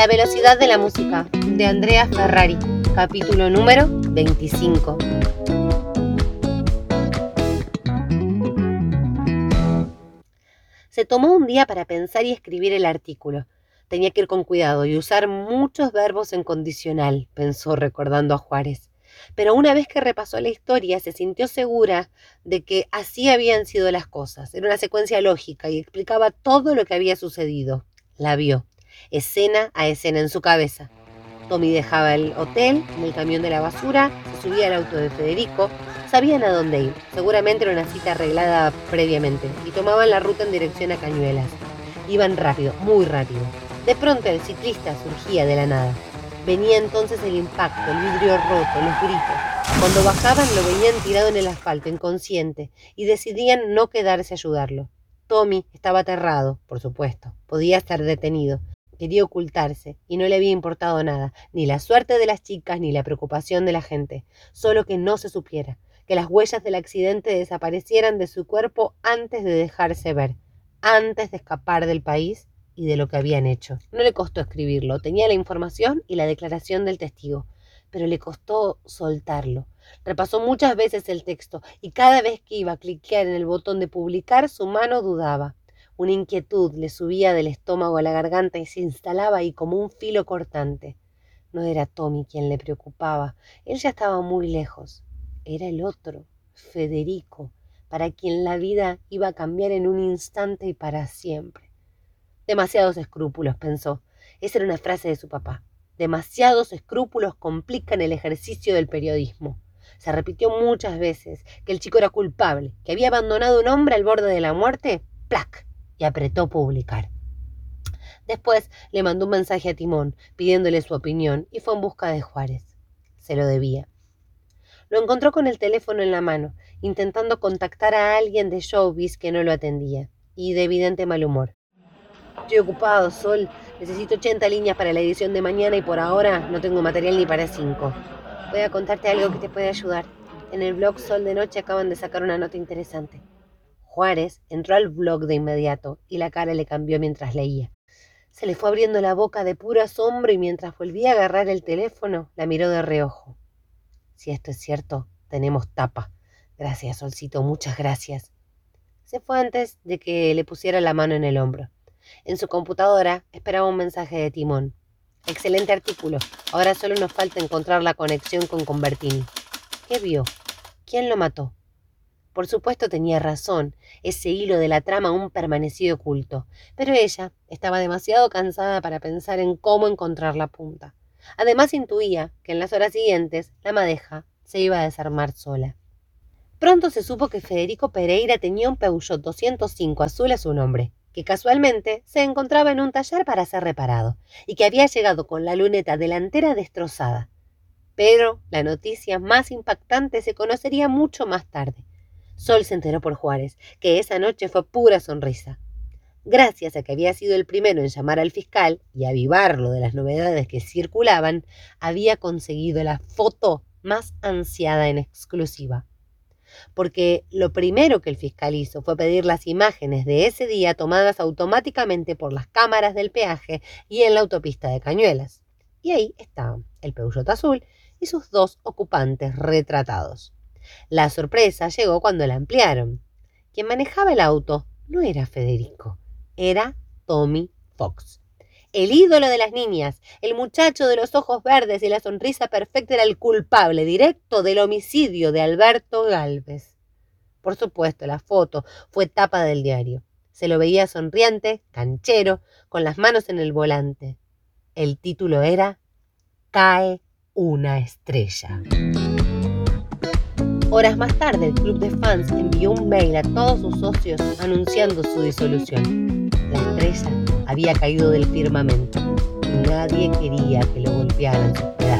La velocidad de la música, de Andrea Ferrari, capítulo número 25. Se tomó un día para pensar y escribir el artículo. Tenía que ir con cuidado y usar muchos verbos en condicional, pensó recordando a Juárez. Pero una vez que repasó la historia, se sintió segura de que así habían sido las cosas. Era una secuencia lógica y explicaba todo lo que había sucedido. La vio escena a escena en su cabeza. Tommy dejaba el hotel en el camión de la basura, subía al auto de Federico, sabían a dónde ir, seguramente era una cita arreglada previamente, y tomaban la ruta en dirección a Cañuelas. Iban rápido, muy rápido. De pronto el ciclista surgía de la nada. Venía entonces el impacto, el vidrio roto, los gritos. Cuando bajaban lo veían tirado en el asfalto, inconsciente, y decidían no quedarse a ayudarlo. Tommy estaba aterrado, por supuesto. Podía estar detenido, Quería ocultarse y no le había importado nada, ni la suerte de las chicas ni la preocupación de la gente, solo que no se supiera, que las huellas del accidente desaparecieran de su cuerpo antes de dejarse ver, antes de escapar del país y de lo que habían hecho. No le costó escribirlo, tenía la información y la declaración del testigo, pero le costó soltarlo. Repasó muchas veces el texto y cada vez que iba a cliquear en el botón de publicar su mano dudaba. Una inquietud le subía del estómago a la garganta y se instalaba ahí como un filo cortante. No era Tommy quien le preocupaba, él ya estaba muy lejos. Era el otro, Federico, para quien la vida iba a cambiar en un instante y para siempre. Demasiados escrúpulos, pensó. Esa era una frase de su papá. Demasiados escrúpulos complican el ejercicio del periodismo. Se repitió muchas veces que el chico era culpable, que había abandonado un hombre al borde de la muerte. ¡Plac! Y apretó publicar. Después le mandó un mensaje a Timón pidiéndole su opinión y fue en busca de Juárez. Se lo debía. Lo encontró con el teléfono en la mano, intentando contactar a alguien de Showbiz que no lo atendía, y de evidente mal humor. Estoy ocupado, Sol. Necesito 80 líneas para la edición de mañana y por ahora no tengo material ni para 5. Voy a contarte algo que te puede ayudar. En el blog Sol de Noche acaban de sacar una nota interesante. Juárez entró al blog de inmediato y la cara le cambió mientras leía. Se le fue abriendo la boca de puro asombro y mientras volvía a agarrar el teléfono, la miró de reojo. Si esto es cierto, tenemos tapa. Gracias, Solcito, muchas gracias. Se fue antes de que le pusiera la mano en el hombro. En su computadora esperaba un mensaje de Timón. Excelente artículo. Ahora solo nos falta encontrar la conexión con Convertini. ¿Qué vio? ¿Quién lo mató? Por supuesto tenía razón, ese hilo de la trama aún permanecía oculto, pero ella estaba demasiado cansada para pensar en cómo encontrar la punta. Además intuía que en las horas siguientes la madeja se iba a desarmar sola. Pronto se supo que Federico Pereira tenía un Peugeot 205 azul a su nombre, que casualmente se encontraba en un taller para ser reparado, y que había llegado con la luneta delantera destrozada. Pero la noticia más impactante se conocería mucho más tarde. Sol se enteró por Juárez, que esa noche fue pura sonrisa. Gracias a que había sido el primero en llamar al fiscal y avivarlo de las novedades que circulaban, había conseguido la foto más ansiada en exclusiva. Porque lo primero que el fiscal hizo fue pedir las imágenes de ese día tomadas automáticamente por las cámaras del peaje y en la autopista de Cañuelas. Y ahí estaban el Peugeot azul y sus dos ocupantes retratados. La sorpresa llegó cuando la ampliaron. Quien manejaba el auto no era Federico, era Tommy Fox. El ídolo de las niñas, el muchacho de los ojos verdes y la sonrisa perfecta era el culpable directo del homicidio de Alberto Galvez. Por supuesto, la foto fue tapa del diario. Se lo veía sonriente, canchero, con las manos en el volante. El título era Cae una estrella. Horas más tarde, el club de fans envió un mail a todos sus socios anunciando su disolución. La estrella había caído del firmamento y nadie quería que lo golpearan sus pedazos.